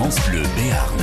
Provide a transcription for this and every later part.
France Bleu Béarn.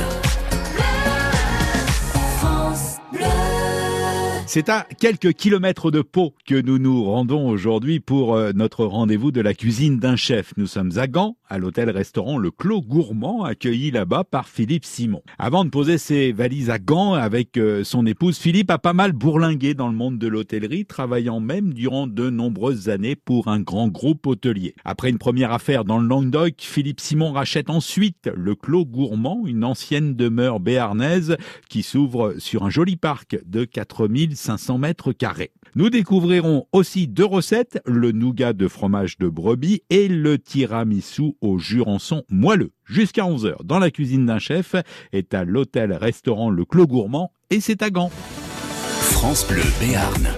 C'est à quelques kilomètres de Pau que nous nous rendons aujourd'hui pour euh, notre rendez-vous de la cuisine d'un chef. Nous sommes à Gand, à l'hôtel-restaurant Le Clos Gourmand, accueilli là-bas par Philippe Simon. Avant de poser ses valises à Gand avec euh, son épouse, Philippe a pas mal bourlingué dans le monde de l'hôtellerie, travaillant même durant de nombreuses années pour un grand groupe hôtelier. Après une première affaire dans le Languedoc, Philippe Simon rachète ensuite Le Clos Gourmand, une ancienne demeure béarnaise qui s'ouvre sur un joli parc de 4000 500 mètres carrés. Nous découvrirons aussi deux recettes, le nougat de fromage de brebis et le tiramisu au jurançon moelleux. Jusqu'à 11h, dans la cuisine d'un chef, est à l'hôtel-restaurant Le Clos Gourmand et c'est à Gand. France Bleu Béarn.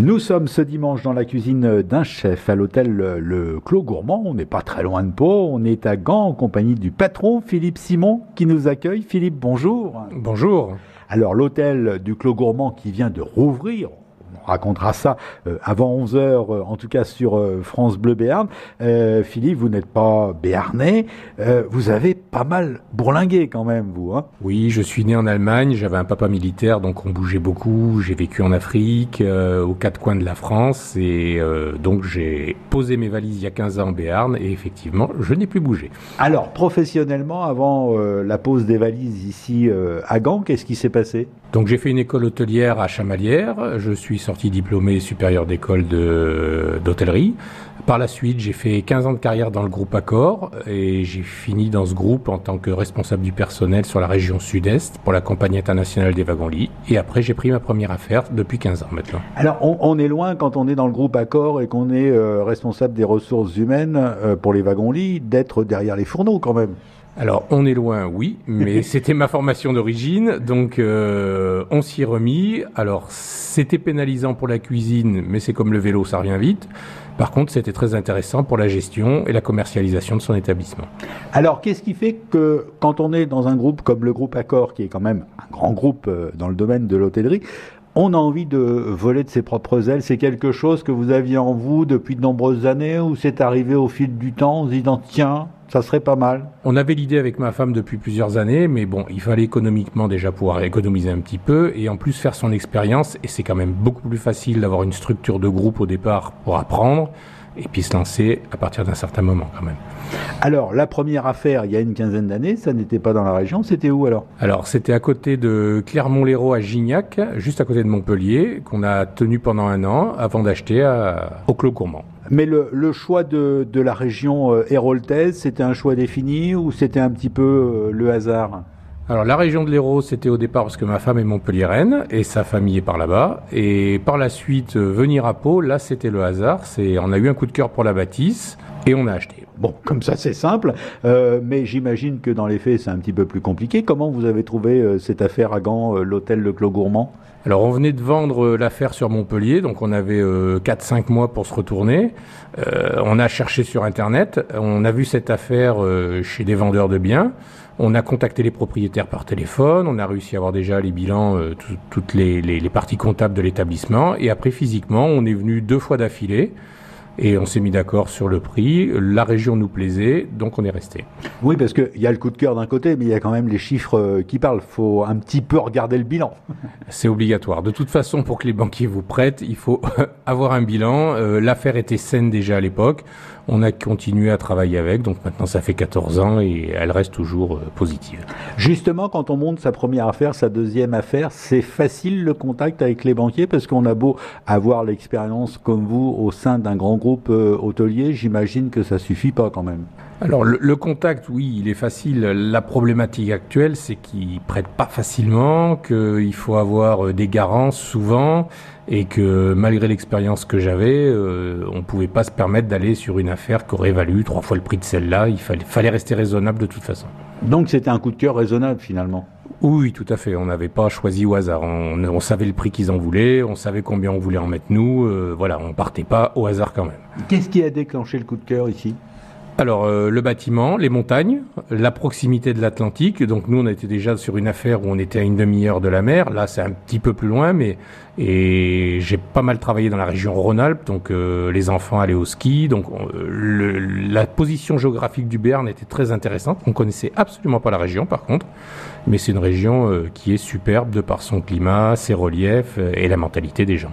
Nous sommes ce dimanche dans la cuisine d'un chef à l'hôtel Le Clos Gourmand. On n'est pas très loin de Pau. On est à Gand en compagnie du patron Philippe Simon qui nous accueille. Philippe, bonjour. Bonjour. Alors l'hôtel du Clos Gourmand qui vient de rouvrir, racontera ça euh, avant 11h, euh, en tout cas sur euh, France Bleu Béarn. Philippe, vous n'êtes pas béarnais, vous avez pas mal bourlingué quand même, vous. Hein oui, je suis né en Allemagne, j'avais un papa militaire, donc on bougeait beaucoup. J'ai vécu en Afrique, aux quatre coins de la France, et donc j'ai posé mes valises il y a 15 ans en Béarn, et effectivement, je n'ai plus bougé. Alors, professionnellement, avant la pose des valises ici à Gand, qu'est-ce qui s'est passé? Donc j'ai fait une école hôtelière à Chamalières, je suis sorti diplômé supérieur d'école d'hôtellerie. Par la suite, j'ai fait 15 ans de carrière dans le groupe Accor et j'ai fini dans ce groupe en tant que responsable du personnel sur la région sud-est pour la compagnie internationale des wagons-lits. Et après, j'ai pris ma première affaire depuis 15 ans maintenant. Alors, on, est loin quand on est dans le groupe Accor et qu'on est euh, responsable des ressources humaines euh, pour les wagons-lits d'être derrière les fourneaux quand même. Alors, on est loin, oui, mais c'était ma formation d'origine, donc euh, on s'y est remis. Alors, c'était pénalisant pour la cuisine, mais c'est comme le vélo, ça revient vite. Par contre, c'était très intéressant pour la gestion et la commercialisation de son établissement. Alors, qu'est-ce qui fait que quand on est dans un groupe comme le groupe Accor, qui est quand même un grand groupe euh, dans le domaine de l'hôtellerie, on a envie de voler de ses propres ailes? C'est quelque chose que vous aviez en vous depuis de nombreuses années ou c'est arrivé au fil du temps? On se dit, tiens, ça serait pas mal. On avait l'idée avec ma femme depuis plusieurs années, mais bon, il fallait économiquement déjà pouvoir économiser un petit peu et en plus faire son expérience. Et c'est quand même beaucoup plus facile d'avoir une structure de groupe au départ pour apprendre et puis se lancer à partir d'un certain moment quand même. Alors, la première affaire, il y a une quinzaine d'années, ça n'était pas dans la région, c'était où alors? Alors, c'était à côté de Clermont-Lérault à Gignac, juste à côté de Montpellier, qu'on a tenu pendant un an avant d'acheter au Clos Gourmand. Mais le, choix de, la région euh, héroltaise, c'était un choix défini ou c'était un petit peu euh, le hasard? Alors la région de l'Hérault, c'était au départ parce que ma femme est montpelliéraine et sa famille est par là-bas. Et par la suite, euh, venir à Pau, là c'était le hasard. C'est, on a eu un coup de cœur pour la bâtisse et on a acheté. Bon, comme ça c'est simple, euh, mais j'imagine que dans les faits c'est un petit peu plus compliqué. Comment vous avez trouvé euh, cette affaire à Gand, l'hôtel Le Clos Gourmand? Alors on venait de vendre l'affaire sur Montpellier, donc on avait 4-5 mois pour se retourner. on a cherché sur Internet, on a vu cette affaire chez des vendeurs de biens. On a contacté les propriétaires par téléphone, on a réussi à avoir déjà les bilans, euh, toutes les, parties comptables de l'établissement, et après physiquement, on est venu deux fois d'affilée. Et on s'est mis d'accord sur le prix. La région nous plaisait, donc on est resté. Oui, parce qu'il y a le coup de cœur d'un côté, mais il y a quand même les chiffres euh, qui parlent. Il faut un petit peu regarder le bilan. C'est obligatoire. De toute façon, pour que les banquiers vous prêtent, il faut avoir un bilan. Euh, l'affaire était saine déjà à l'époque. On a continué à travailler avec, donc maintenant ça fait 14 ans et elle reste toujours euh, positive. Justement, quand on monte sa première affaire, sa deuxième affaire, c'est facile le contact avec les banquiers parce qu'on a beau avoir l'expérience comme vous au sein d'un grand groupe euh, hôtelier, j'imagine que ça suffit pas quand même. Alors le, contact, oui, il est facile. La problématique actuelle, c'est qu'ils prêtent pas facilement, qu'il faut avoir euh, des garances souvent, et que malgré l'expérience que j'avais, euh, on pouvait pas se permettre d'aller sur une affaire qui aurait valu trois fois le prix de celle-là. Il fallait, fallait rester raisonnable de toute façon. Donc c'était un coup de cœur raisonnable finalement. Oui, tout à fait. On n'avait pas choisi au hasard. On, savait le prix qu'ils en voulaient, on savait combien on voulait en mettre nous. Euh, voilà, on partait pas au hasard quand même. Qu'est-ce qui a déclenché le coup de cœur ici? Alors euh, le bâtiment, les montagnes, la proximité de l'Atlantique. Donc nous on était déjà sur une affaire où on était à une demi-heure de la mer. Là c'est un petit peu plus loin, mais et j'ai pas mal travaillé dans la région Rhône-Alpes. Donc euh, les enfants allaient au ski. Donc le, la position géographique du Béarn était très intéressante. On connaissait absolument pas la région par contre, mais c'est une région euh, qui est superbe de par son climat, ses reliefs et la mentalité des gens.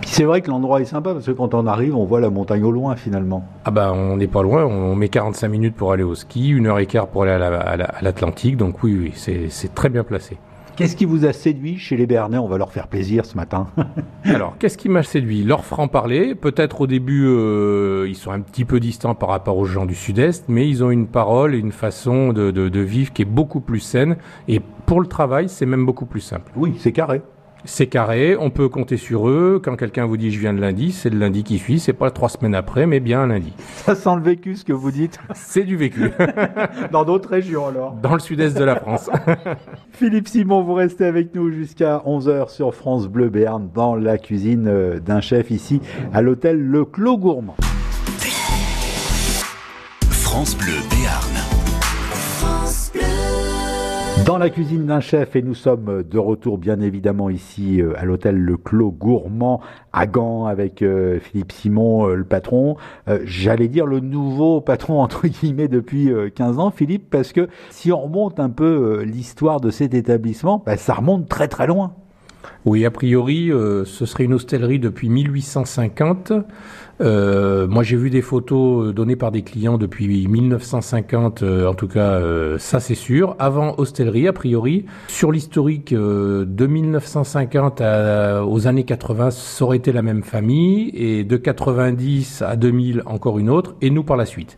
Puis c'est vrai que l'endroit est sympa parce que quand on arrive, on voit la montagne au loin finalement. Ah bah on n'est pas loin, on met 45 minutes pour aller au ski, une heure et quart pour aller à l'Atlantique, donc oui, oui, c'est très bien placé. Qu'est-ce qui vous a séduit chez les Bernais? On va leur faire plaisir ce matin. Alors, qu'est-ce qui m'a séduit? Leur franc-parler. Peut-être au début, euh, ils sont un petit peu distants par rapport aux gens du Sud-Est, mais ils ont une parole et une façon de, de, de vivre qui est beaucoup plus saine. Et pour le travail, c'est même beaucoup plus simple. Oui, c'est carré. C'est carré, on peut compter sur eux. Quand quelqu'un vous dit je viens de lundi, c'est le lundi qui suit, c'est pas trois semaines après, mais bien un lundi. Ça sent le vécu ce que vous dites C'est du vécu. Dans d'autres régions alors Dans le sud-est de la France. Philippe Simon, vous restez avec nous jusqu'à 11h sur France Bleu Béarn dans la cuisine euh, d'un chef ici à l'hôtel Le Clos Gourmand. France Bleu Béarn. Dans la cuisine d'un chef et nous sommes de retour bien évidemment ici euh, à l'hôtel Le Clos Gourmand à Gand avec euh, Philippe Simon euh, le patron. J'allais dire le nouveau patron entre guillemets depuis 15 ans Philippe parce que si on remonte un peu l'histoire de cet établissement, bah, ça remonte très très loin. Oui, a priori, ce serait une hostellerie depuis 1850. Euh, moi, j'ai vu des photos euh, données par des clients depuis 1950, euh, en tout cas, euh, ça c'est sûr. Avant hostellerie, a priori, sur l'historique de 1950 aux années 80, ça aurait été la même famille, et de 90 à 2000, encore une autre, et nous par la suite.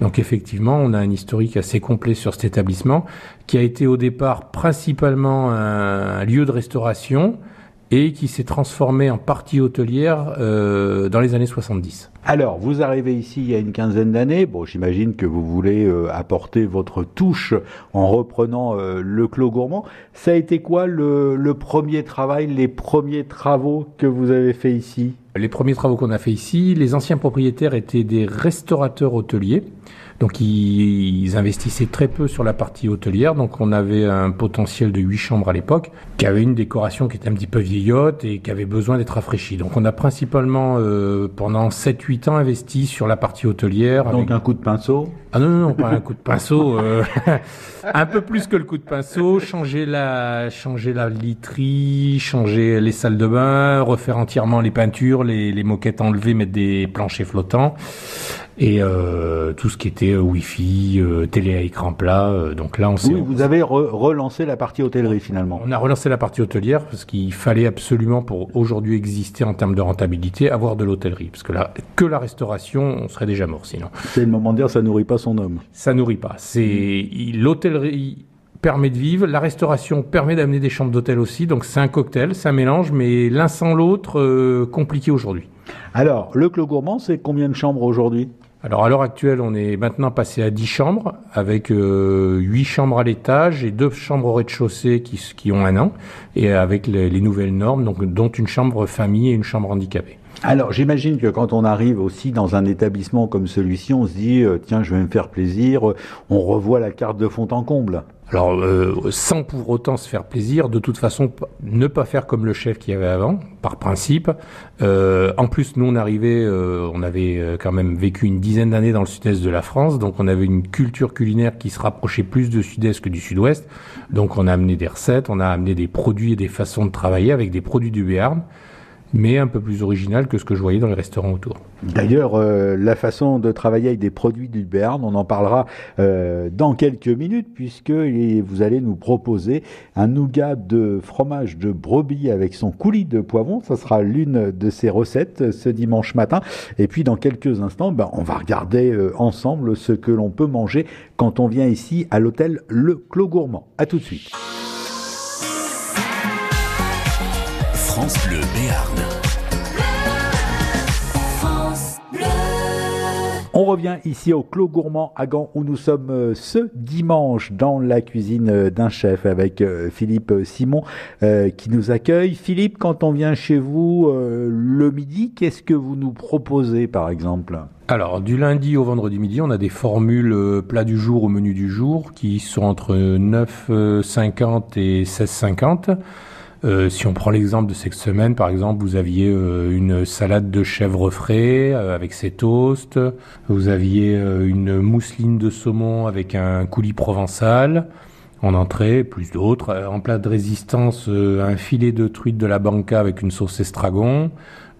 Donc effectivement, on a un historique assez complet sur cet établissement, qui a été au départ principalement un lieu de restauration, et qui s'est transformé en partie hôtelière euh, dans les années 70. Alors, vous arrivez ici il y a une quinzaine d'années. Bon, j'imagine que vous voulez euh, apporter votre touche en reprenant euh, le Clos Gourmand. Ça a été quoi le, le premier travail, les premiers travaux que vous avez fait ici? Les premiers travaux qu'on a fait ici, les anciens propriétaires étaient des restaurateurs hôteliers. Donc ils, investissaient très peu sur la partie hôtelière. Donc on avait un potentiel de 8 chambres à l'époque, qui avait une décoration qui était un petit peu vieillotte et qui avait besoin d'être rafraîchie. Donc on a principalement euh, pendant 7-8 ans investi sur la partie hôtelière. Donc un coup de pinceau? Ah non, non, non, pas un coup de pinceau. Euh, un peu plus que le coup de pinceau. Changer la, changer la literie, changer les salles de bain, refaire entièrement les peintures, les, les moquettes enlevées, mettre des planchers flottants et euh, tout ce qui était euh, Wi-Fi, euh, télé à écran plat. Euh, donc là, on s'est. Oui, vous avez re relancé la partie hôtellerie finalement. On a relancé la partie hôtelière parce qu'il fallait absolument pour aujourd'hui exister en termes de rentabilité avoir de l'hôtellerie parce que là, que la restauration, on serait déjà mort sinon. C'est le moment de dire ça nourrit pas son homme. Ça nourrit pas. C'est l'hôtellerie permet de vivre, la restauration permet d'amener des chambres d'hôtel aussi, donc c'est un cocktail, c'est un mélange, mais l'un sans l'autre, euh, compliqué aujourd'hui. Alors, le Clos Gourmand, c'est combien de chambres aujourd'hui? Alors à l'heure actuelle, on est maintenant passé à 10 chambres, avec euh, 8 chambres à l'étage et 2 chambres au rez-de-chaussée qui, ont un an, et avec les, les, nouvelles normes, dont une chambre famille et une chambre handicapée. Alors j'imagine que quand on arrive aussi dans un établissement comme celui-ci, on se dit, euh, tiens, je vais me faire plaisir, on revoit la carte de fond en comble. Alors, euh, sans pour autant se faire plaisir, de toute façon, ne pas faire comme le chef qui avait avant, par principe. Euh, en plus, nous, on arrivait, euh, on avait euh, quand même vécu une dizaine d'années dans le sud-est de la France, donc on avait une culture culinaire qui se rapprochait plus du sud-est que du sud-ouest. Donc, on a amené des recettes, on a amené des produits et des façons de travailler avec des produits du Béarn mais un peu plus original que ce que je voyais dans les restaurants autour. D'ailleurs, euh, la façon de travailler avec des produits du Béarn, on en parlera euh, dans quelques minutes, puisque vous allez nous proposer un nougat de fromage de brebis avec son coulis de poivron. Ça sera l'une de ces recettes ce dimanche matin. Et puis, dans quelques instants, ben, on va regarder euh, ensemble ce que l'on peut manger quand on vient ici à l'hôtel Le Clos Gourmand. À tout de suite. France Bleu Béarn. On On revient ici au Clos Gourmand à Gand où nous sommes euh, ce dimanche dans la cuisine euh, d'un chef avec euh, Philippe Simon qui nous accueille. Philippe, quand on vient chez vous le midi, qu'est-ce que vous nous proposez par exemple? Alors, du lundi au vendredi midi, on a des formules plat du jour au menu du jour qui sont entre 9,50 et 16,50. Euh, si on prend l'exemple de cette semaine, par exemple, vous aviez euh, une salade de chèvre frais euh, avec ses toasts, vous aviez une mousseline de saumon avec un coulis provençal en entrée, plus d'autres. En plat de résistance, un filet de truite de la banca avec une sauce estragon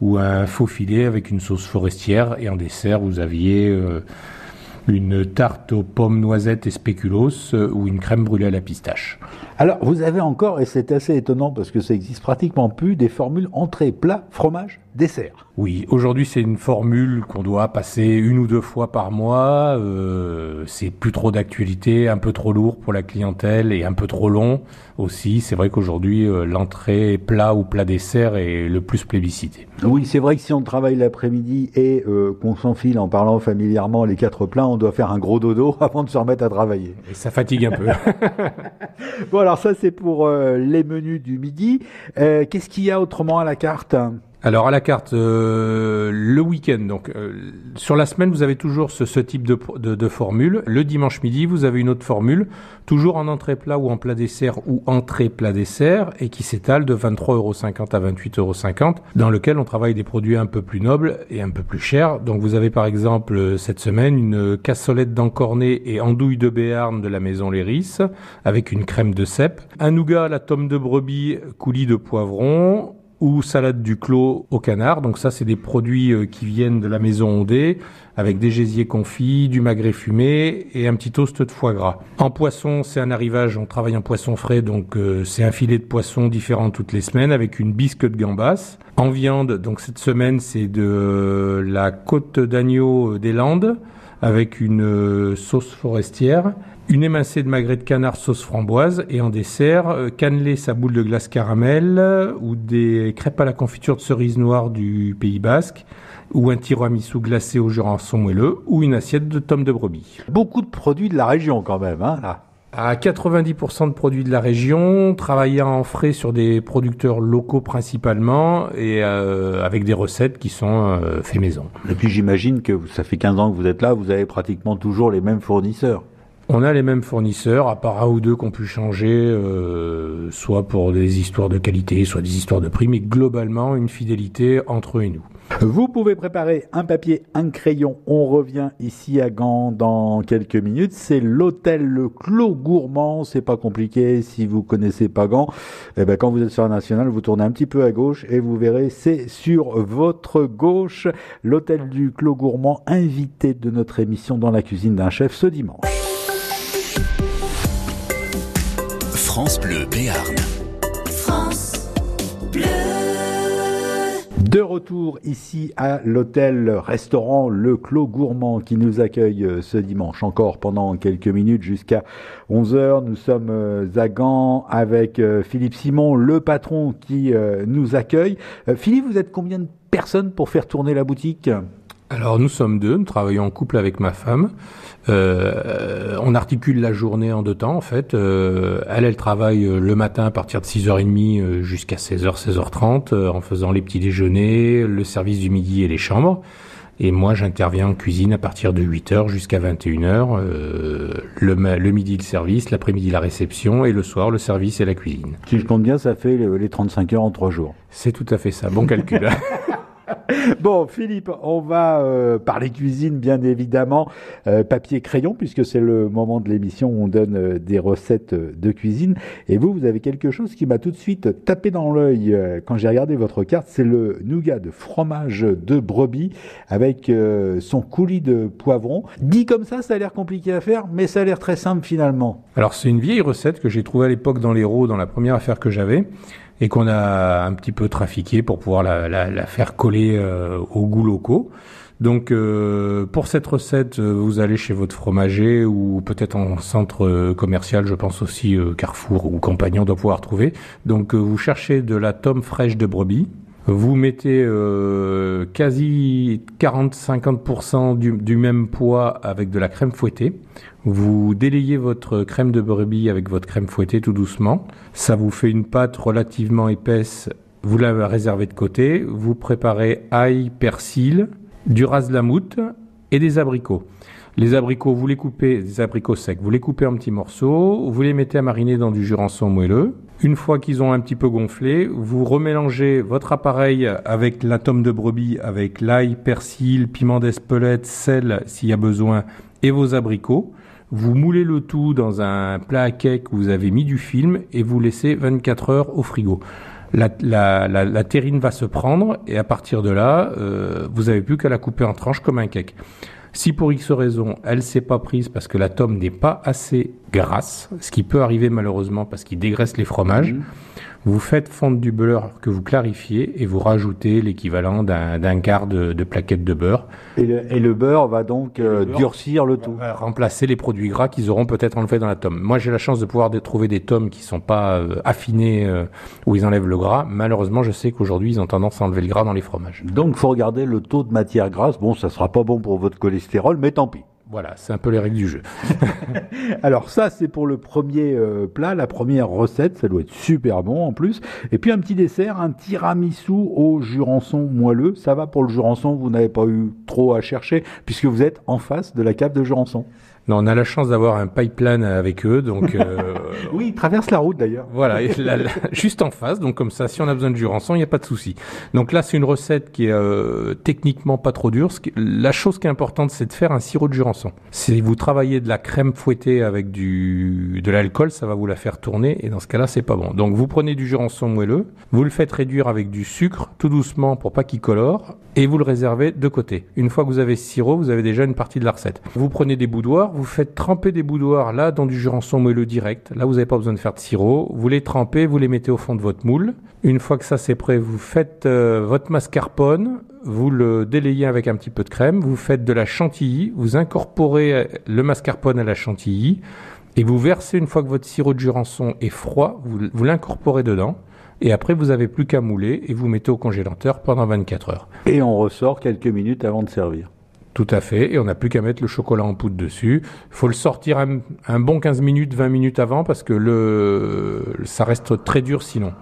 ou un faux filet avec une sauce forestière. Et en dessert, vous aviez une tarte aux pommes, noisettes et spéculoos ou une crème brûlée à la pistache. Alors, vous avez encore, et c'est assez étonnant parce que ça existe pratiquement plus, des formules entrée, plat, fromage, dessert. Oui, aujourd'hui c'est une formule qu'on doit passer une ou deux fois par mois. Euh, c'est plus trop d'actualité, un peu trop lourd pour la clientèle et un peu trop long aussi. C'est vrai qu'aujourd'hui euh, l'entrée plat ou plat dessert est le plus plébiscité. Oui, c'est vrai que si on travaille l'après-midi et euh, qu'on s'enfile en parlant familièrement les quatre plats, on doit faire un gros dodo avant de se remettre à travailler. Et ça fatigue un peu. bon alors ça c'est pour les menus du midi. Qu'est-ce qu'il y a autrement à la carte? Alors à la carte, euh, le week-end, donc euh, sur la semaine, vous avez toujours ce, type de, formule. Le dimanche midi, vous avez une autre formule, toujours en entrée plat ou en plat dessert ou entrée plat dessert, et qui s'étale de 23,50€ à 28,50€, dans lequel on travaille des produits un peu plus nobles et un peu plus chers. Donc vous avez par exemple cette semaine une cassolette d'encornet et andouille de béarn de la maison Léris, avec une crème de cèpe, un nougat la tome de brebis coulis de poivron, ou salade du clos au canard. Donc ça, c'est des produits euh, qui viennent de la maison Ondée avec des gésiers confits, du magret fumé et un petit toast de foie gras. En poisson, c'est un arrivage, on travaille en poisson frais, donc euh, c'est un filet de poisson différent toutes les semaines avec une bisque de gambas. En viande, donc cette semaine, c'est de la côte d'agneau des Landes avec une euh, sauce forestière une émincée de magret de canard sauce framboise et en dessert, euh, cannelé sa boule de glace caramel ou des crêpes à la confiture de cerise noire du Pays Basque ou un tiramisu glacé au jurançon moelleux ou une assiette de tomes de brebis. Beaucoup de produits de la région quand même, hein, là. À 90% de produits de la région, travaillant en frais sur des producteurs locaux principalement et euh, avec des recettes qui sont euh, fait maison. Et puis j'imagine que ça fait 15 ans que vous êtes là, vous avez pratiquement toujours les mêmes fournisseurs. On a les mêmes fournisseurs, à part un ou deux qu'on pu changer, euh, soit pour des histoires de qualité, soit des histoires de prix, mais globalement une fidélité entre eux et nous. Vous pouvez préparer un papier, un crayon. On revient ici à Gand dans quelques minutes. C'est l'hôtel Le Clos Gourmand. C'est pas compliqué. Si vous connaissez pas Gand, eh ben, quand vous êtes sur la nationale, vous tournez un petit peu à gauche et vous verrez, c'est sur votre gauche. L'hôtel du Clos Gourmand, invité de notre émission dans la cuisine d'un chef ce dimanche. France Bleu Béarn. France Bleu. De retour ici à l'hôtel-restaurant Le Clos Gourmand qui nous accueille euh, ce dimanche encore pendant quelques minutes jusqu'à 11h. Nous sommes euh, à Gand avec euh, Philippe Simon, le patron qui nous accueille. Philippe, vous êtes combien de personnes pour faire tourner la boutique? Alors nous sommes deux, nous travaillons en couple avec ma femme. Euh, on articule la journée en deux temps en fait. Euh, elle, elle travaille euh, le matin à partir de 6h30 jusqu'à 16h, 16h30 en faisant les petits déjeuners, le service du midi et les chambres. Et moi, j'interviens en cuisine à partir de 8h jusqu'à 21h. le, le midi, le service, l'après-midi, la réception, et le soir, le service et la cuisine. Si je compte bien, ça fait les 35 heures en trois jours. C'est tout à fait ça. Bon calcul. bon, Philippe, on va euh, parler cuisine, bien évidemment, euh, papier crayon, puisque c'est le moment de l'émission où on donne euh, des recettes de cuisine. Et vous, vous avez quelque chose qui m'a tout de suite tapé dans l'œil quand j'ai regardé votre carte. C'est le nougat de fromage de brebis avec son coulis de poivron. Dit comme ça, ça a l'air compliqué à faire, mais ça a l'air très simple finalement. Alors, c'est une vieille recette que j'ai trouvée à l'époque dans l'Hérault, dans la première affaire que j'avais et qu'on a un petit peu trafiqué pour pouvoir la, la, la faire coller euh, aux goûts locaux. Donc euh, pour cette recette, euh, vous allez chez votre fromager ou peut-être en centre commercial, je pense aussi Carrefour ou Compagnon doit pouvoir trouver. Donc vous cherchez de la tome fraîche de brebis. Vous mettez euh, quasi 40-50% du, même poids avec de la crème fouettée. Vous délayez votre crème de brebis avec votre crème fouettée tout doucement. Ça vous fait une pâte relativement épaisse. Vous la réservez de côté. Vous préparez ail, persil, du ras de la moutte et des abricots. Les abricots, vous les coupez, des abricots secs, vous les coupez en petits morceaux, vous les mettez à mariner dans du jurançon moelleux. Une fois qu'ils ont un petit peu gonflé, vous remélangez votre appareil avec la tome de brebis, avec l'ail, persil, piment d'Espelette, sel s'il y a besoin, et vos abricots. Vous moulez le tout dans un plat à cake où vous avez mis du film et vous laissez 24 heures au frigo. La, la, la, la terrine va se prendre et à partir de là, euh, vous n'avez plus qu'à la couper en tranches comme un cake. Si pour X raison, elle s'est pas prise parce que la tome n'est pas assez grasse, ce qui peut arriver malheureusement parce qu'il dégraisse les fromages, mmh. Vous faites fondre du beurre que vous clarifiez et vous rajoutez l'équivalent d'un quart de, de, plaquette de beurre. Et le, et le beurre va donc euh, le beurre durcir le tout. remplacer les produits gras qu'ils auront peut-être enlevés dans la tome. Moi, j'ai la chance de pouvoir trouver des tomes qui sont pas euh, affinés euh, où ils enlèvent le gras. Malheureusement, je sais qu'aujourd'hui, ils ont tendance à enlever le gras dans les fromages. Donc, faut regarder le taux de matière grasse. Bon, ça sera pas bon pour votre cholestérol, mais tant pis. Voilà, c'est un peu les règles du jeu. Alors ça, c'est pour le premier euh, plat, la première recette. Ça doit être super bon en plus. Et puis un petit dessert, un tiramisu au jurançon moelleux. Ça va pour le jurançon, vous n'avez pas eu trop à chercher puisque vous êtes en face de la cave de jurançon. Non, on a la chance d'avoir un pipeline avec eux, donc. Euh, oui, ils traversent la route d'ailleurs. Voilà, juste en face, donc comme ça, si on a besoin de jurançon, il n'y a pas de souci. Donc là, c'est une recette qui est euh, techniquement pas trop dure. La chose qui est importante, c'est de faire un sirop de jurançon. Si vous travaillez de la crème fouettée avec du de l'alcool, ça va vous la faire tourner, et dans ce cas-là, c'est pas bon. Donc vous prenez du jurançon moelleux, vous le faites réduire avec du sucre, tout doucement pour pas qu'il colore, et vous le réservez de côté. Une fois que vous avez ce sirop, vous avez déjà une partie de la recette. Vous prenez des boudoirs, vous faites tremper des boudoirs là dans du jurançon moelleux direct. Là, vous n'avez pas besoin de faire de sirop. Vous les trempez, vous les mettez au fond de votre moule. Une fois que ça c'est prêt, vous faites euh, votre mascarpone, vous le délayez avec un petit peu de crème, vous faites de la chantilly, vous incorporez le mascarpone à la chantilly et vous versez une fois que votre sirop de jurançon est froid, vous, vous l'incorporez dedans. Et après, vous avez plus qu'à mouler et vous mettez au congélateur pendant 24 heures. Et on ressort quelques minutes avant de servir. Tout à fait, et on n'a plus qu'à mettre le chocolat en poudre dessus. Il faut le sortir un, un, bon 15 minutes, 20 minutes avant, parce que le, ça reste très dur sinon.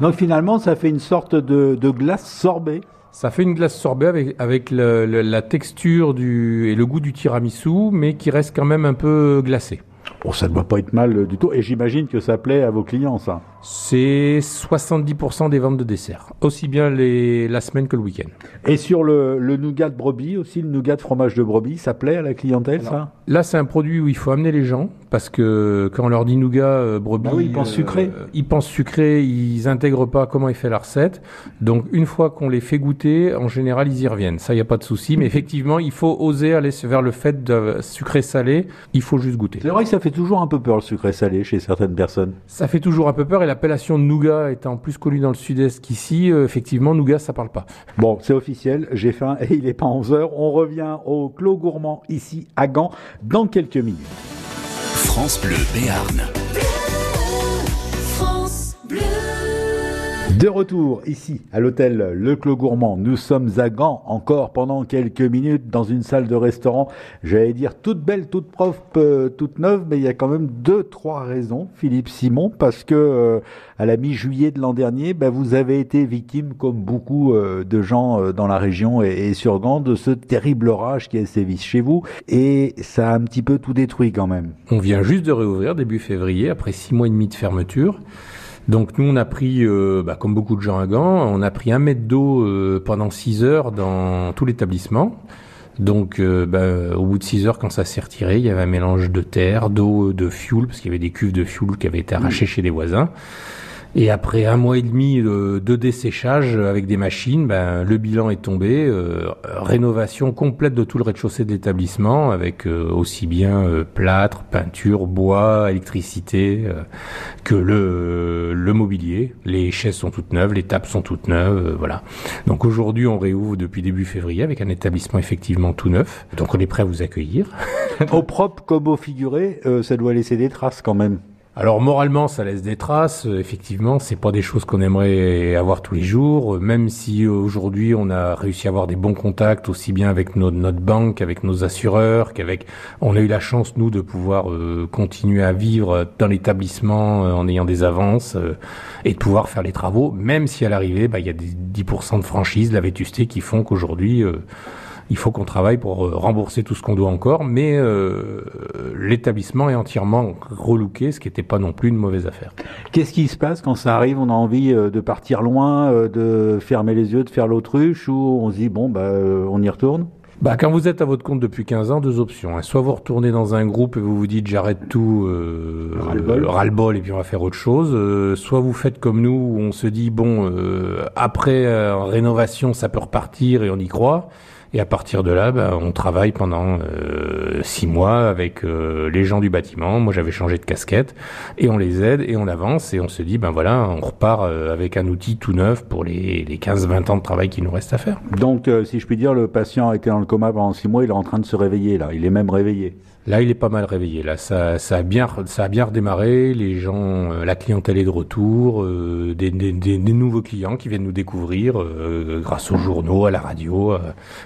Donc finalement, ça fait une sorte de, de glace sorbet ça fait une glace sorbet avec, avec le, le, la texture du, et le goût du tiramisu, mais qui reste quand même un peu glacé. Bon, ça ne doit pas être mal du tout. Et j'imagine que ça plaît à vos clients, ça. C'est 70% des ventes de dessert, aussi bien les, la semaine que le week-end. Et sur le, le, nougat de brebis aussi, le nougat de fromage de brebis, ça plaît à la clientèle, Alors, ça? Là, c'est un produit où il faut amener les gens, parce que quand on leur dit nougat, euh, brebis... Ah oui, ils pensent sucré. Euh, ils pensent sucré, ils intègrent pas comment il fait la recette. Donc, une fois qu'on les fait goûter, en général, ils y reviennent. Ça, il n'y a pas de souci. Mais effectivement, il faut oser aller vers le fait de sucré-salé. Il faut juste goûter. C'est vrai que ça fait toujours un peu peur, le sucré-salé, chez certaines personnes. Ça fait toujours un peu peur, et l'appellation de nougat étant plus connue dans le sud-est qu'ici, euh, effectivement, nougat, ça parle pas. Bon, c'est officiel, j'ai faim et il est pas 11 heures. On revient au Clos Gourmand, ici, à Gand, dans quelques minutes. France Bleu Béarn. De retour ici à l'hôtel Le Clos Gourmand, nous sommes à Gand encore pendant quelques minutes dans une salle de restaurant, j'allais dire toute belle, toute propre, euh, toute neuve, mais il y a quand même deux, trois raisons, Philippe Simon, parce que euh, à la mi-juillet de l'an dernier, ben, vous avez été victime, comme beaucoup euh, de gens euh, dans la région et, et, sur Gand, de ce terrible orage qui a sévi chez vous, et ça a un petit peu tout détruit quand même. On vient juste de réouvrir début février, après six mois et demi de fermeture. Donc nous, on a pris, euh, bah, comme beaucoup de gens à Gand, on a pris un mètre d'eau euh, pendant 6 heures dans tout l'établissement. Donc euh, bah, au bout de 6 heures, quand ça s'est retiré, il y avait un mélange de terre, d'eau, de fioul, parce qu'il y avait des cuves de fioul qui avaient été arrachées mmh. chez des voisins. Et après un mois et demi de, de desséchage avec des machines, ben, le bilan est tombé. Euh, rénovation complète de tout le rez-de-chaussée de l'établissement, avec euh, aussi bien euh, plâtre, peinture, bois, électricité, que le, le mobilier. Les chaises sont toutes neuves, les tables sont toutes neuves, voilà. Donc aujourd'hui, on réouvre depuis début février avec un établissement effectivement tout neuf. Donc on est prêt à vous accueillir. au propre comme au figuré, ça doit laisser des traces quand même. Alors moralement, ça laisse des traces. Euh, effectivement, c'est pas des choses qu'on aimerait avoir tous les jours. Euh, même si aujourd'hui on a réussi à avoir des bons contacts aussi bien avec notre, notre banque, avec nos assureurs, qu'avec. On a eu la chance nous de pouvoir euh, continuer à vivre dans l'établissement en ayant des avances et de pouvoir faire les travaux, même si à l'arrivée, bah, il y a des 10% de franchise, de la vétusté qui font qu'aujourd'hui il faut qu'on travaille pour euh, rembourser tout ce qu'on doit encore, mais euh, l'établissement est entièrement relooké, ce qui n'était pas non plus une mauvaise affaire. Qu'est-ce qui se passe quand ça arrive? On a envie euh, de partir loin, de fermer les yeux, de faire l'autruche, ou on se dit bon bah on y retourne? Bah, quand vous êtes à votre compte depuis 15 ans, deux options. Hein. Soit vous retournez dans un groupe et vous vous dites j'arrête tout, euh, ras-le-bol, et puis on va faire autre chose. soit vous faites comme nous, où on se dit bon, après rénovation, ça peut repartir et on y croit. Et à partir de là, ben, on travaille pendant euh, six mois avec euh, les gens du bâtiment. Moi, j'avais changé de casquette et on les aide et on avance et on se dit, ben voilà, on repart euh, avec un outil tout neuf pour les, les 15-20 ans de travail qui nous reste à faire. Donc, si je puis dire, le patient a été dans le coma pendant six mois, il est en train de se réveiller là. Il est même réveillé. Là, il est pas mal réveillé. Là, ça, ça a bien, ça a bien redémarré. Les gens, euh, la clientèle est de retour. Euh, des, des, des, nouveaux clients qui viennent nous découvrir euh, grâce aux journaux, à la radio,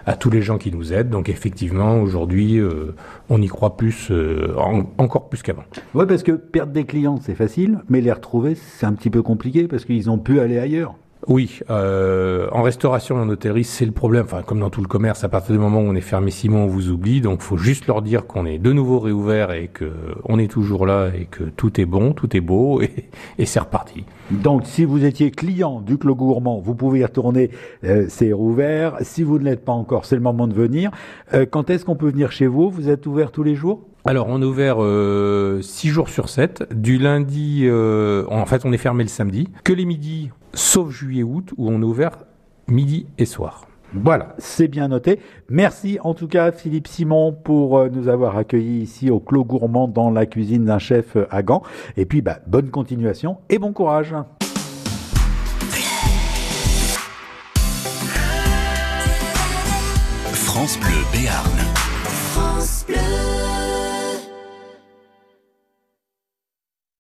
à, tous les gens qui nous aident. Donc, effectivement, aujourd'hui, on y croit plus, encore plus qu'avant. Ouais, parce que perdre des clients, c'est facile, mais les retrouver, c'est un petit peu compliqué parce qu'ils ont pu aller ailleurs. Oui, euh, en restauration et en hôtellerie, c'est le problème. Enfin, comme dans tout le commerce, à partir du moment où on est mois, on vous oublie. Donc, faut juste leur dire qu'on est de nouveau réouvert et que on est toujours là et que tout est bon, tout est beau et, et c'est reparti. Donc, si vous étiez client du Clos Gourmand, vous pouvez y retourner. Euh, c'est rouvert. Si vous ne l'êtes pas encore, c'est le moment de venir. Euh, quand est-ce qu'on peut venir chez vous? Vous êtes ouvert tous les jours? Alors, on est ouvert euh, 6 jours sur 7. Du lundi, euh, en fait, on est fermé le samedi. Que les midis, sauf juillet-août, où on est ouvert midi et soir. Voilà, c'est bien noté. Merci en tout cas Philippe Simon pour euh, nous avoir accueillis ici au Clos Gourmand dans la cuisine d'un chef à Gand. Et puis bah, bonne continuation et bon courage.